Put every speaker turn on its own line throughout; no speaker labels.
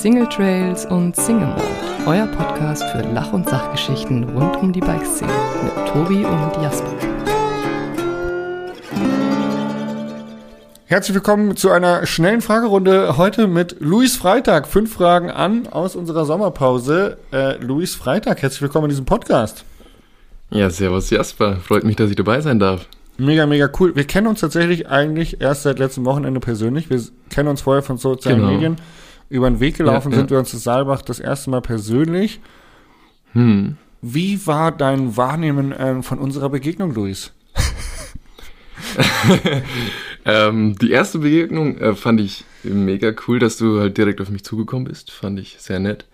Single Trails und Single Mode, euer Podcast für Lach- und Sachgeschichten rund um die Bikeszene mit Tobi und Jasper.
Herzlich willkommen zu einer schnellen Fragerunde heute mit Luis Freitag. Fünf Fragen an aus unserer Sommerpause. Äh, Luis Freitag, herzlich willkommen in diesem Podcast.
Ja, servus Jasper. Freut mich, dass ich dabei sein darf.
Mega, mega cool. Wir kennen uns tatsächlich eigentlich erst seit letztem Wochenende persönlich. Wir kennen uns vorher von sozialen
Genau.
Medien. Über den Weg gelaufen
Ja,
sind
ja.
wir uns in Saalbach das erste Mal persönlich.
Hm.
Wie war dein Wahrnehmen ähm, von unserer Begegnung, Luis?
Ähm, die erste Begegnung äh, fand ich mega cool, dass du halt direkt auf mich zugekommen bist. Fand ich sehr nett.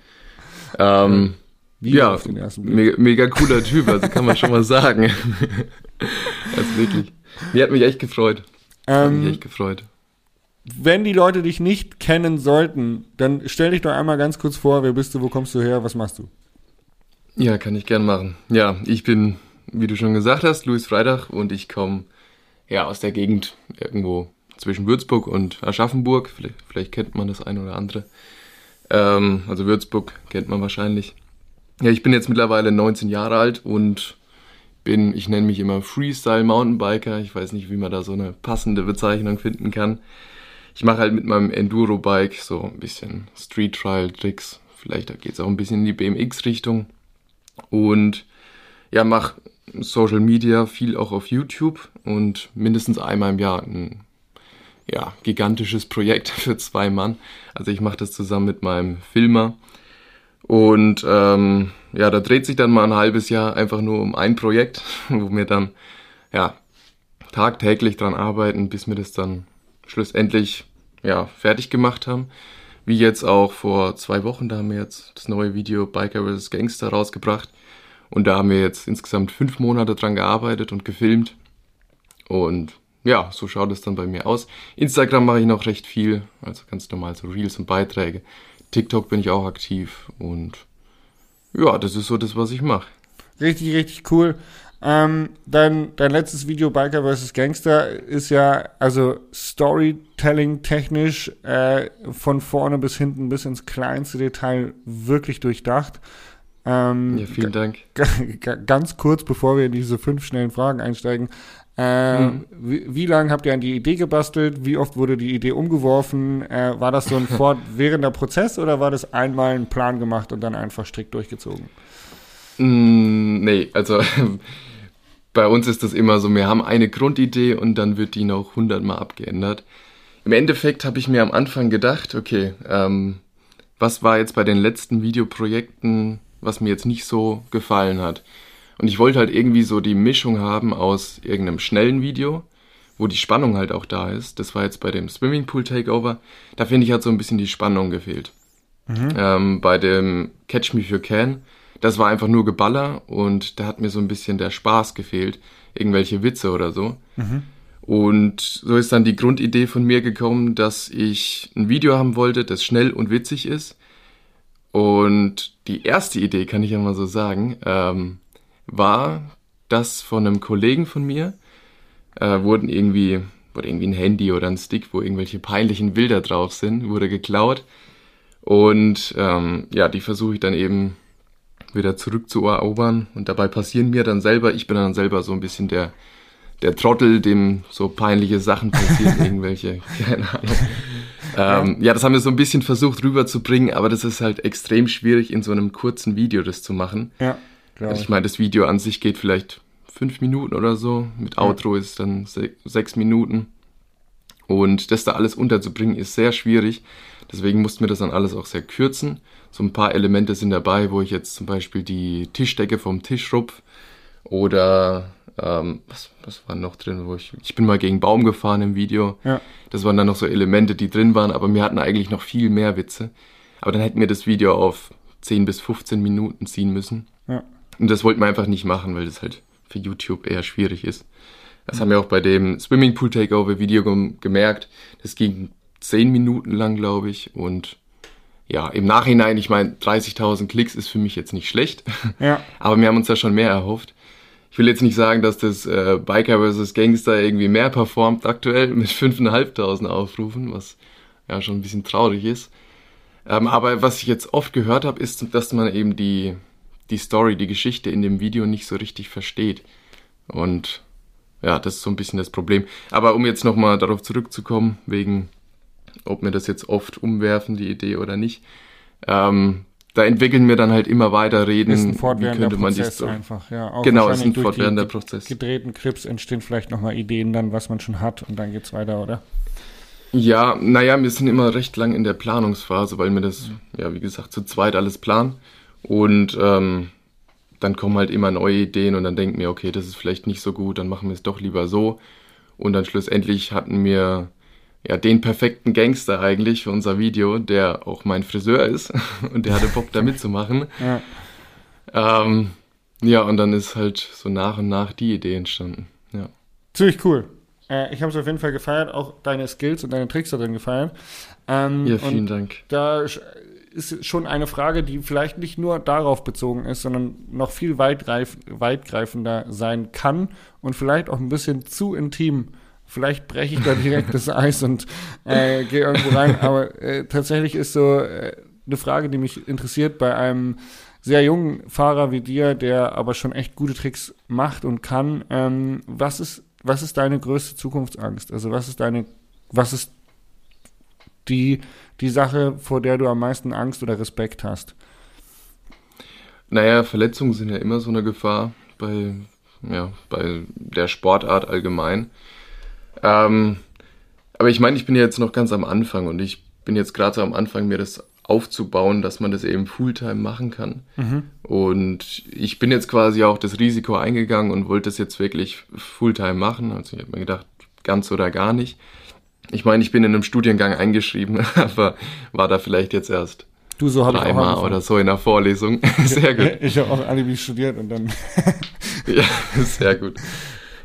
Ähm,
Wie
ja,
auf den ersten Blick?
mega, mega cooler Typ, also kann man schon mal sagen. also wirklich. Mir hat mich echt gefreut. Hat mich
Ähm,
echt gefreut.
Wenn die Leute dich nicht kennen sollten, dann stell dich doch einmal ganz kurz vor, wer bist du, wo kommst du her, was machst du?
Ja, kann ich gern machen. Ja, ich bin, wie du schon gesagt hast, Luis Freitag und ich komme ja aus der Gegend irgendwo zwischen Würzburg und Aschaffenburg. Vielleicht, vielleicht kennt man das eine oder andere. Ähm, also Würzburg kennt man wahrscheinlich. Ja, ich bin jetzt mittlerweile 19 Jahre alt und bin, ich nenne mich immer Freestyle Mountainbiker. Ich weiß nicht, wie man da so eine passende Bezeichnung finden kann. Ich mache halt mit meinem Enduro-Bike so ein bisschen Street Trial Tricks. Vielleicht geht es auch ein bisschen in die BMX-Richtung und ja, mache Social Media viel auch auf YouTube und mindestens einmal im Jahr ein ja, gigantisches Projekt für zwei Mann. Also ich mache das zusammen mit meinem Filmer und ähm, ja, da dreht sich dann mal ein halbes Jahr einfach nur um ein Projekt, wo wir dann ja tagtäglich dran arbeiten, bis wir das dann schlussendlich ja fertig gemacht haben. Wie jetzt auch vor zwei Wochen, da haben wir jetzt das neue Video Biker vs. Gangster rausgebracht. Und da haben wir jetzt insgesamt fünf Monate dran gearbeitet und gefilmt. Und ja, so schaut es dann bei mir aus. Instagram mache ich noch recht viel, also ganz normal so Reels und Beiträge. TikTok bin ich auch aktiv und ja, das ist so das, was ich mache.
Richtig, richtig cool. Ähm, dein, dein letztes Video Biker vs. Gangster ist ja also Storytelling technisch äh, von vorne bis hinten bis ins kleinste Detail wirklich durchdacht. Ähm,
Ja, vielen Dank.
Ganz kurz, bevor wir in diese fünf schnellen Fragen einsteigen. Äh,
Mhm.
wie, wie lange habt ihr an die Idee gebastelt? Wie oft wurde die Idee umgeworfen? Äh, war das so ein fortwährender Prozess oder war das einmal ein Plan gemacht und dann einfach strikt durchgezogen?
Mm, nee, also bei uns ist das immer so, wir haben eine Grundidee und dann wird die noch hundertmal abgeändert. Im Endeffekt habe ich mir am Anfang gedacht, okay, ähm, was war jetzt bei den letzten Videoprojekten, was mir jetzt nicht so gefallen hat. Und ich wollte halt irgendwie so die Mischung haben aus irgendeinem schnellen Video, wo die Spannung halt auch da ist. Das war jetzt bei dem Swimmingpool Takeover. Da finde ich hat so ein bisschen die Spannung gefehlt. Ähm, bei dem Catch Me If You Can, das war einfach nur Geballer und da hat mir so ein bisschen der Spaß gefehlt. Irgendwelche Witze oder so. Und so ist dann die Grundidee von mir gekommen, dass ich ein Video haben wollte, das schnell und witzig ist. Und die erste Idee, kann ich ja mal so sagen, ähm, war, dass von einem Kollegen von mir äh, wurden irgendwie, wurde irgendwie ein Handy oder ein Stick, wo irgendwelche peinlichen Bilder drauf sind, wurde geklaut. Und ähm, ja, die versuche ich dann eben wieder zurückzuerobern. Und dabei passieren mir dann selber, ich bin dann selber so ein bisschen der, der Trottel, dem so peinliche Sachen passieren, irgendwelche, keine Ahnung. Ähm, ja, das haben wir so ein bisschen versucht rüberzubringen, aber das ist halt extrem schwierig, in so einem kurzen Video das zu machen.
Ja, glaube
Also
ich.
meine, das Video an sich geht vielleicht fünf Minuten oder so. Mit Outro ist es dann se sechs Minuten. Und das da alles unterzubringen, ist sehr schwierig. Deswegen mussten wir das dann alles auch sehr kürzen. So ein paar Elemente sind dabei, wo ich jetzt zum Beispiel die Tischdecke vom Tisch rupf. Oder ähm, was, was war noch drin, wo ich. Ich bin mal gegen Baum gefahren im Video.
Ja.
Das waren dann noch so Elemente, die drin waren, aber wir hatten eigentlich noch viel mehr Witze. Aber dann hätten wir das Video auf 10 bis 15 Minuten ziehen müssen.
Ja.
Und das wollten wir einfach nicht machen, weil das halt für YouTube eher schwierig ist. Das haben wir auch bei dem Swimmingpool Takeover Video gem gemerkt. Das ging 10 Minuten lang, glaube ich. Und ja, im Nachhinein, ich meine, 30.000 Klicks ist für mich jetzt nicht schlecht.
Ja.
Aber wir haben uns da schon mehr erhofft. Ich will jetzt nicht sagen, dass das äh, Biker vs. Gangster irgendwie mehr performt aktuell mit 5.500 Aufrufen, was ja schon ein bisschen traurig ist. Ähm, aber was ich jetzt oft gehört habe, ist, dass man eben die, die Story, die Geschichte in dem Video nicht so richtig versteht. Und ja, das ist so ein bisschen das Problem. Aber um jetzt nochmal darauf zurückzukommen, wegen, ob mir das jetzt oft umwerfen, die Idee oder nicht, ähm, da entwickeln wir dann halt immer weiter Reden.
Ist ein fortwährender
wie
Prozess
die,
einfach, ja. Auch
Genau, ist ein fortwährender
die
Prozess.
gedrehten Clips entstehen vielleicht nochmal Ideen dann, was man schon hat und dann geht's weiter, oder?
Ja, naja, wir sind immer recht lang in der Planungsphase, weil wir das, ja, wie gesagt, zu zweit alles planen. Und ähm, dann kommen halt immer neue Ideen und dann denken wir, okay, das ist vielleicht nicht so gut, dann machen wir es doch lieber so. Und dann schlussendlich hatten wir ja den perfekten Gangster eigentlich für unser Video, der auch mein Friseur ist und der hatte Bock da mitzumachen.
Ja.
Ähm, ja, und dann ist halt so nach und nach die Idee entstanden. Ja.
Ziemlich cool. Äh, ich habe es auf jeden Fall gefeiert, auch deine Skills und deine Tricks da drin gefeiert. Ähm,
Ja, vielen Dank.
Da ist schon eine Frage, die vielleicht nicht nur darauf bezogen ist, sondern noch viel weitreif weitgreifender sein kann und vielleicht auch ein bisschen zu intim. Vielleicht breche ich da direkt das Eis und äh, gehe irgendwo rein. Aber äh, tatsächlich ist so äh, eine Frage, die mich interessiert bei einem sehr jungen Fahrer wie dir, der aber schon echt gute Tricks macht und kann. Ähm, was ist was ist deine größte Zukunftsangst? Also was ist deine was ist die die Sache, vor der du am meisten Angst oder Respekt hast?
Naja, Verletzungen sind ja immer so eine Gefahr bei, ja, bei der Sportart allgemein. Ähm, aber ich meine, ich bin ja jetzt noch ganz am Anfang und ich bin jetzt gerade so am Anfang, mir das aufzubauen, dass man das eben Fulltime machen kann. Und ich bin jetzt quasi auch das Risiko eingegangen und wollte das jetzt wirklich Fulltime machen. Also ich habe mir gedacht, ganz oder gar nicht. Ich meine, ich bin in einem Studiengang eingeschrieben, aber war da vielleicht jetzt erst
Du so habe ich auch angefangen.
oder so in der Vorlesung. Sehr gut.
Ich habe auch Alibi studiert und dann
Ja, sehr gut.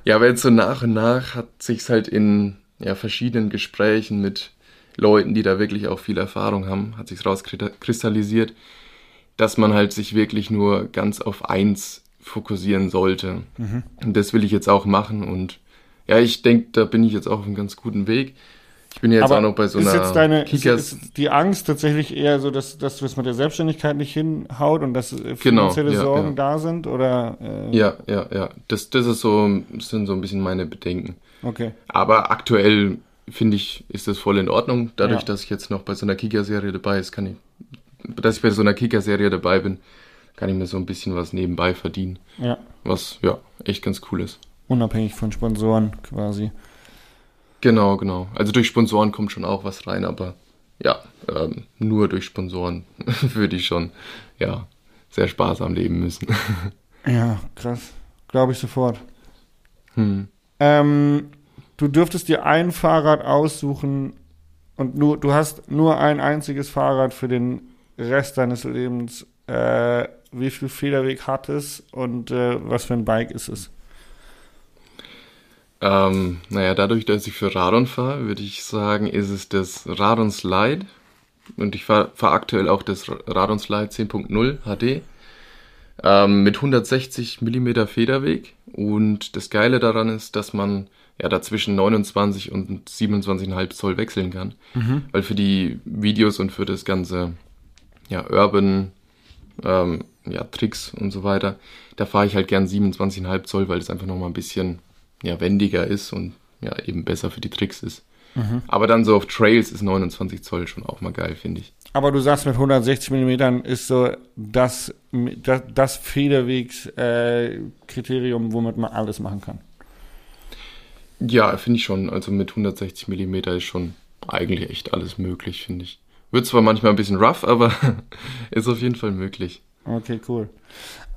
Ja, aber jetzt so nach und nach hat sich's halt in ja, verschiedenen Gesprächen mit Leuten, die da wirklich auch viel Erfahrung haben, hat sich's rauskristallisiert, dass man halt sich wirklich nur ganz auf eins fokussieren sollte. Und das will ich jetzt auch machen und ja, ich denke, da bin ich jetzt auch auf einem ganz guten Weg. Ich bin ja jetzt
Aber
auch noch bei so
ist
einer
jetzt deine ist,
Kickers.
ist die Angst tatsächlich eher so, dass, dass es mit der Selbstständigkeit nicht hinhaut und dass äh,
Genau,
finanzielle
ja,
Sorgen
ja.
da sind oder äh,
Ja, ja, ja. Das, das ist so, sind so ein bisschen meine Bedenken.
okay.
Aber aktuell finde ich, ist das voll in Ordnung. Dadurch,
Ja.
dass ich jetzt noch bei so einer Kika-Serie dabei ist, kann ich, dass ich bei so einer Kika-Serie dabei bin, kann ich mir so ein bisschen was nebenbei verdienen.
Ja,
Was, ja, echt ganz cool ist.
unabhängig von Sponsoren quasi.
Genau, genau. Also durch Sponsoren kommt schon auch was rein, aber ja, ähm, nur durch Sponsoren würde ich schon, ja, sehr sparsam leben müssen.
Ja, krass. Glaube ich sofort.
hm.
Ähm, du dürftest dir ein Fahrrad aussuchen und nur, du hast nur ein einziges Fahrrad für den Rest deines Lebens. Äh, wie viel Federweg hat es und äh, was für ein Bike ist es?
Ähm, naja, dadurch, dass ich für Radon fahre, würde ich sagen, ist es das Radon Slide. Und ich fahre fahr aktuell auch das Radon Slide 10.0 HD. Ähm, mit 160 mm Federweg. Und das Geile daran ist, dass man ja da zwischen 29 und 27,5 Zoll wechseln kann. Weil für die Videos und für das ganze ja, Urban ähm, ja, Tricks und so weiter, da fahre ich halt gern 27,5 Zoll, weil das einfach nochmal ein bisschen ja, wendiger ist und ja, eben besser für die Tricks ist. Aber dann so auf Trails ist 29 Zoll schon auch mal geil, finde ich.
Aber du sagst, mit 160 Millimetern ist so das, das, das Federwegs-Kriterium, womit man alles machen kann.
Ja, finde ich schon. Also mit 160 Millimeter ist schon eigentlich echt alles möglich, finde ich. Wird zwar manchmal ein bisschen rough, aber ist auf jeden Fall möglich.
Okay, cool.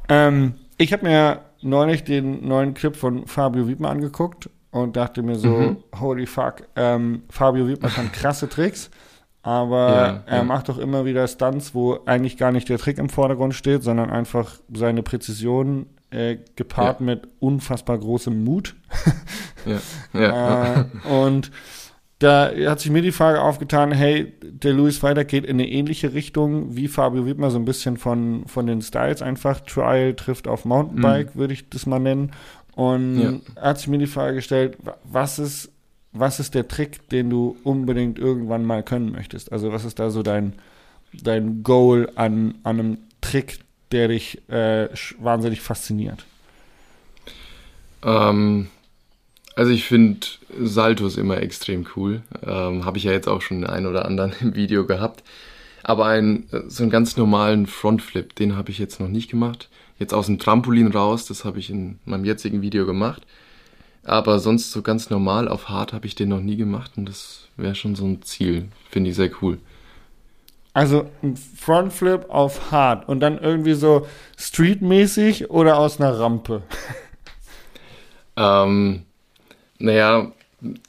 Ähm, ich habe mir neulich den neuen Clip von Fabio Wiedmer angeguckt und dachte mir so,
Mhm.
holy fuck, ähm, Fabio Wiedmer kann krasse Tricks, aber
Ja,
er
ja.
macht doch immer wieder Stunts, wo eigentlich gar nicht der Trick im Vordergrund steht, sondern einfach seine Präzision äh, gepaart mit unfassbar großem Mut.
Ja, ja.
Äh, und da hat sich mir die Frage aufgetan, hey, der Louis Freitag geht in eine ähnliche Richtung wie Fabio Wiedmer, so ein bisschen von, von den Styles einfach. Trial trifft auf Mountainbike, würde ich das mal nennen. Und
Ja.
hat sich mir die Frage gestellt, wa- was ist, was ist der Trick, den du unbedingt irgendwann mal können möchtest? Also was ist da so dein, dein Goal an, an einem Trick, der dich äh, wahnsinnig fasziniert?
Ähm, also ich finde Saltos immer extrem cool. Ähm, Habe ich ja jetzt auch schon den einen oder anderen im Video gehabt. Aber ein, so einen ganz normalen Frontflip, den habe ich jetzt noch nicht gemacht. Jetzt aus dem Trampolin raus, das habe ich in meinem jetzigen Video gemacht. Aber sonst so ganz normal auf Hard habe ich den noch nie gemacht und das wäre schon so ein Ziel. Finde ich sehr cool.
Also ein Frontflip auf Hard und dann irgendwie so streetmäßig oder aus einer Rampe?
ähm, naja,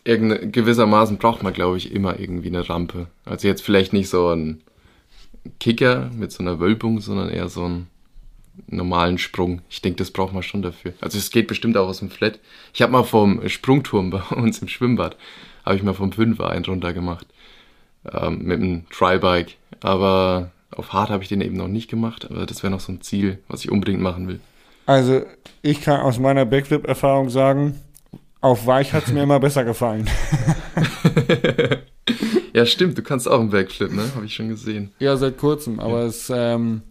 gewissermaßen braucht man, glaube ich, immer irgendwie eine Rampe. Also jetzt vielleicht nicht so ein Kicker mit so einer Wölbung, sondern eher so einen normalen Sprung. Ich denke, das braucht man schon dafür. Also es geht bestimmt auch aus dem Flat. Ich habe mal vom Sprungturm bei uns im Schwimmbad, habe ich mal vom Fünfer einen runter gemacht. Ähm, mit einem Trybike. Aber auf Hard habe ich den eben noch nicht gemacht. Aber das wäre noch so ein Ziel, was ich unbedingt machen will.
Also ich kann aus meiner Backflip-Erfahrung sagen, auf Weich hat es mir immer besser gefallen.
ja, stimmt, du kannst auch einen Backflip, ne? Habe ich schon gesehen.
Ja, seit kurzem, aber ja. es, ähm,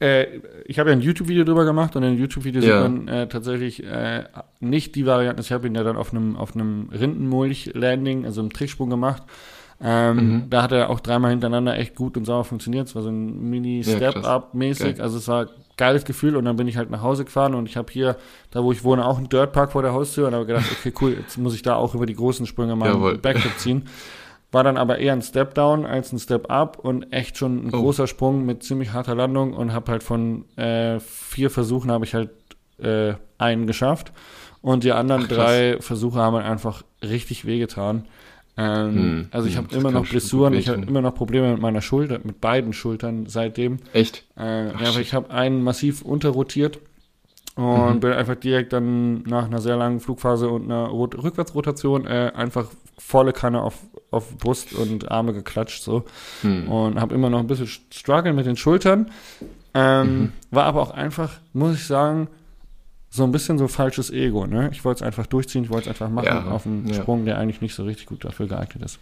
äh, ich habe ja ein YouTube-Video drüber gemacht und in dem YouTube-Video ja. sieht man äh, tatsächlich äh, nicht die Variante. Ich habe ihn ja dann auf einem auf einem Rindenmulch-Landing, also einem Tricksprung gemacht. Ähm, mhm. Da hat er auch dreimal hintereinander echt gut und sauber funktioniert. Es war so ein Mini-Step-Up-mäßig. Ja, also es war geiles Gefühl und dann bin ich halt nach Hause gefahren und ich habe hier, da wo ich wohne, auch einen Dirtpark vor der Haustür und habe gedacht, okay, cool, jetzt muss ich da auch über die großen Sprünge mal einen Backflip ziehen. War dann aber eher ein Step Down als ein Step Up und echt schon ein oh. großer Sprung mit ziemlich harter Landung und habe halt von äh, vier Versuchen habe ich halt äh, einen geschafft und die anderen Ach, drei Versuche haben halt einfach richtig wehgetan. Ähm, hm, also ich hm, habe immer noch Blessuren, ich habe immer noch Probleme mit meiner Schulter, mit beiden Schultern seitdem.
Echt?
Äh, ja, aber ich habe einen massiv unterrotiert und mhm. bin einfach direkt dann nach einer sehr langen Flugphase und einer Rot Rückwärtsrotation äh, einfach volle Kanne auf, auf Brust und Arme geklatscht so hm. und habe immer noch ein bisschen Struggle mit den Schultern. Ähm, mhm. War aber auch einfach, muss ich sagen, so ein bisschen so falsches Ego, ne? Ich wollte es einfach durchziehen, ich wollte es einfach machen ja, auf einen ja. Sprung, der eigentlich nicht so richtig gut dafür geeignet ist.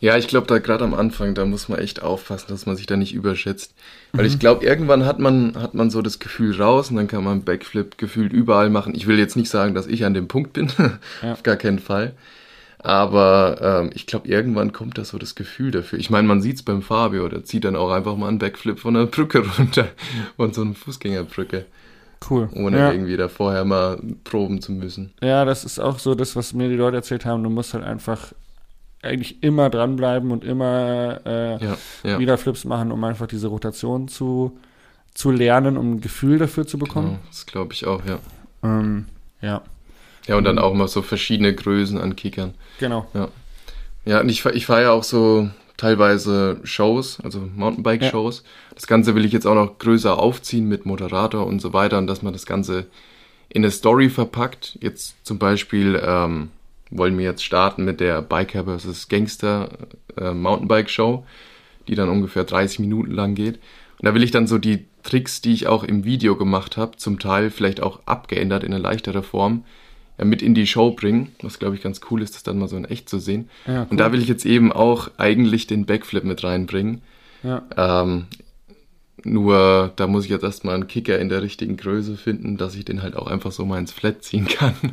Ja, ich glaube, da gerade am Anfang, da muss man echt aufpassen, dass man sich da nicht überschätzt. Weil mhm. ich glaube, irgendwann hat man, hat man so das Gefühl raus und dann kann man Backflip gefühlt überall machen. Ich will jetzt nicht sagen, dass ich an dem Punkt bin, ja. auf gar keinen Fall. Aber ähm, ich glaube, irgendwann kommt da so das Gefühl dafür. Ich meine, man sieht's beim Fabio, der zieht dann auch einfach mal einen Backflip von der Brücke runter und so eine Fußgängerbrücke.
Cool.
Ohne ja. irgendwie da vorher mal proben zu müssen.
Ja, das ist auch so das, was mir die Leute erzählt haben. Du musst halt einfach eigentlich immer dranbleiben und immer äh, ja, ja. wieder Flips machen, um einfach diese Rotation zu, zu lernen, um ein Gefühl dafür zu bekommen. Genau,
das glaube ich auch, ja.
Ähm, ja.
Ja, und dann auch mal so verschiedene Größen an Kickern.
Genau.
Ja. Ja, und ich, ich fahre ja auch so teilweise Shows, also Mountainbike-Shows. Ja. Das Ganze will ich jetzt auch noch größer aufziehen mit Moderator und so weiter und dass man das Ganze in eine Story verpackt. Jetzt zum Beispiel ähm, wollen wir jetzt starten mit der Biker vs. Gangster äh, Mountainbike Show, die dann ungefähr 30 Minuten lang geht. Und da will ich dann so die Tricks, die ich auch im Video gemacht habe, zum Teil vielleicht auch abgeändert in eine leichtere Form, ja, mit in die Show bringen, was glaube ich ganz cool ist, das dann mal so in echt zu sehen. Ja, cool. Und da will ich jetzt eben auch eigentlich den Backflip mit reinbringen. Ja. Ähm, nur da muss ich jetzt erstmal einen Kicker in der richtigen Größe finden, dass ich den halt auch einfach so mal ins Flat ziehen kann.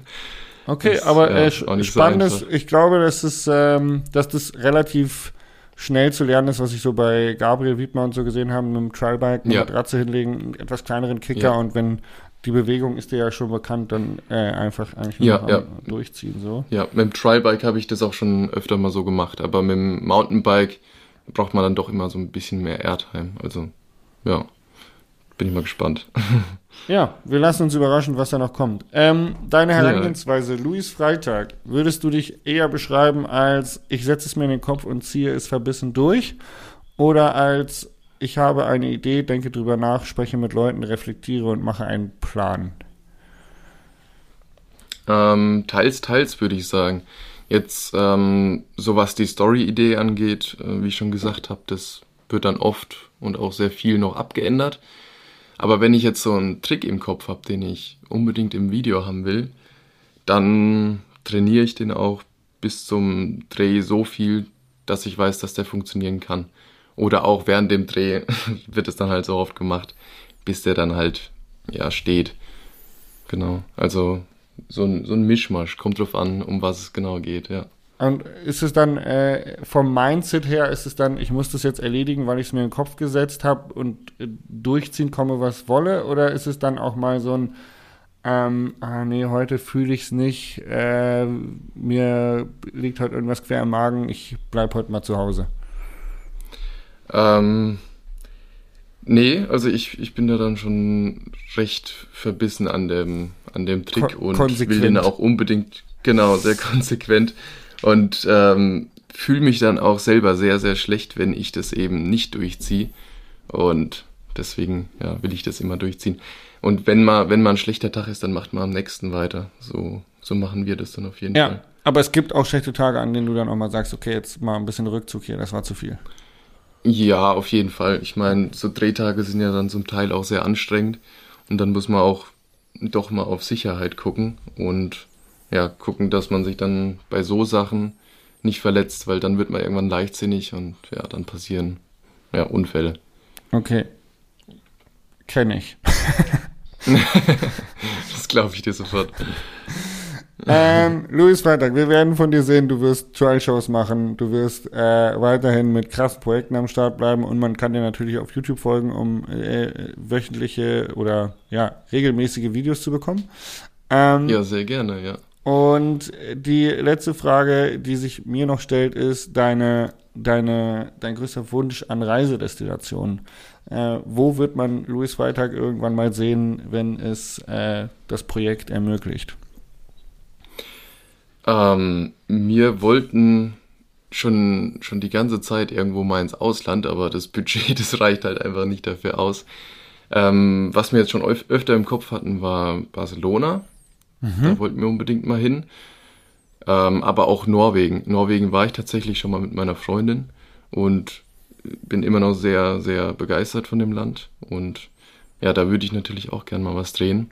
Okay, das, aber äh, spannend ist, ich glaube, dass es, ähm, dass das relativ schnell zu lernen ist, was ich so bei Gabriel Wiedmer und so gesehen habe, mit einem Trialbike, eine ja. Matratze hinlegen, einen etwas kleineren Kicker ja. und wenn die Bewegung ist dir ja schon bekannt, dann äh, einfach eigentlich
ja, ja.
durchziehen so.
Ja, mit dem Trialbike habe ich das auch schon öfter mal so gemacht, aber mit dem Mountainbike braucht man dann doch immer so ein bisschen mehr Airtime. Also ja, bin ich mal gespannt.
Ja, wir lassen uns überraschen, was da noch kommt. Ähm, deine Herangehensweise, ja. Luis Freitag, würdest du dich eher beschreiben als ich setze es mir in den Kopf und ziehe es verbissen durch oder als ich habe eine Idee, denke drüber nach, spreche mit Leuten, reflektiere und mache einen Plan?
Ähm, teils, teils würde ich sagen. Jetzt, ähm, so was die Story-Idee angeht, äh, wie ich schon gesagt habe, das wird dann oft und auch sehr viel noch abgeändert. Aber wenn ich jetzt so einen Trick im Kopf habe, den ich unbedingt im Video haben will, dann trainiere ich den auch bis zum Dreh so viel, dass ich weiß, dass der funktionieren kann. Oder auch während dem Dreh wird es dann halt so oft gemacht, bis der dann halt, ja, steht. Genau. Also so ein, so ein Mischmasch, kommt drauf an, um was es genau geht, ja.
Und ist es dann äh, vom Mindset her, ist es dann, ich muss das jetzt erledigen, weil ich es mir in den Kopf gesetzt habe und äh, durchziehen komme, was wolle? Oder ist es dann auch mal so ein, ähm, ah nee, heute fühle ich es nicht, äh, mir liegt heute irgendwas quer im Magen, ich bleib heute mal zu Hause?
Ähm, nee, also ich, ich bin da dann schon recht verbissen an dem, an dem Trick
Ko
und
konsequent.
will den auch unbedingt, genau, sehr konsequent und ähm, fühle mich dann auch selber sehr, sehr schlecht, wenn ich das eben nicht durchziehe. Und deswegen ja, will ich das immer durchziehen. Und wenn mal, wenn mal ein schlechter Tag ist, dann macht man am nächsten weiter. So, so machen wir das dann auf jeden
Ja,
Fall.
aber es gibt auch schlechte Tage, an denen du dann auch mal sagst, okay, jetzt mal ein bisschen Rückzug hier, das war zu viel.
Ja, auf jeden Fall. Ich meine, so Drehtage sind ja dann zum Teil auch sehr anstrengend. Und dann muss man auch doch mal auf Sicherheit gucken und ja, gucken, dass man sich dann bei so Sachen nicht verletzt, weil dann wird man irgendwann leichtsinnig und ja, dann passieren ja Unfälle.
Okay. Kenne ich.
Das glaube ich dir sofort.
Ähm, Luis Freitag, wir werden von dir sehen, du wirst Trial-Shows machen, du wirst äh, weiterhin mit krassen Projekten am Start bleiben und man kann dir natürlich auf YouTube folgen, um äh, wöchentliche oder ja, regelmäßige Videos zu bekommen. Ähm,
Ja, sehr gerne, ja.
Und die letzte Frage, die sich mir noch stellt, ist deine, deine, dein größter Wunsch an Reisedestinationen. Äh, wo wird man Louis Freitag irgendwann mal sehen, wenn es äh, das Projekt ermöglicht?
Ähm, wir wollten schon, schon die ganze Zeit irgendwo mal ins Ausland, aber das Budget, das reicht halt einfach nicht dafür aus. Ähm, was wir jetzt schon öf öfter im Kopf hatten, war Barcelona. Da wollten wir unbedingt mal hin. Ähm, aber auch Norwegen. Norwegen war ich tatsächlich schon mal mit meiner Freundin und bin immer noch sehr, sehr begeistert von dem Land. Und ja, da würde ich natürlich auch gern mal was drehen.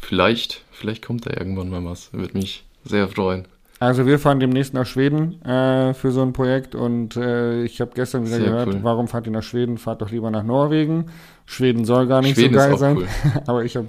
Vielleicht, vielleicht kommt da irgendwann mal was. Würde mich sehr freuen.
Also wir fahren demnächst nach Schweden äh, für so ein Projekt und äh, ich habe gestern wieder
Sehr
gehört,
cool.
warum fahrt ihr nach Schweden? Fahrt doch lieber nach Norwegen. Schweden soll gar nicht
Schweden
so geil sein,
cool.
aber ich habe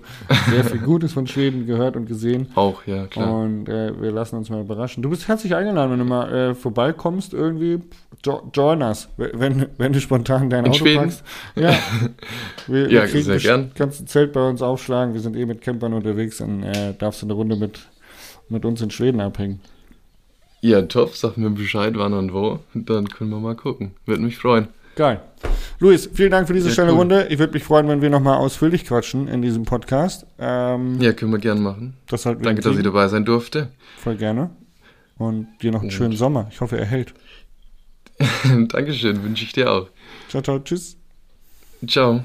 sehr viel Gutes von Schweden gehört und gesehen.
Auch, ja, klar.
Und äh, wir lassen uns mal überraschen. Du bist herzlich eingeladen, wenn du mal äh, vorbeikommst, irgendwie. Jo join us, wenn, wenn du spontan dein
In
Auto
Schweden?
packst. Ja, wir,
Ja,
wir
sehr gern.
ganze Zelt bei uns aufschlagen. Wir sind eh mit Campern unterwegs und äh, darfst du eine Runde mit, mit uns in Schweden abhängen.
Ja, top, sag mir Bescheid, wann und wo. Dann können wir mal gucken. Würde mich freuen.
Geil. Luis, vielen Dank für diese
Sehr
schnelle
cool.
Runde. Ich würde mich freuen, wenn wir nochmal ausführlich quatschen in diesem Podcast. Ähm,
Ja, können wir gern machen.
Das halt
Danke, dass ich dabei sein durfte.
Voll gerne. Und dir noch einen
Und-
schönen Sommer. Ich hoffe, er hält.
Dankeschön, wünsche ich dir auch.
Ciao, ciao, tschüss.
Ciao.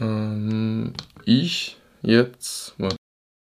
Ähm, ich jetzt, warte.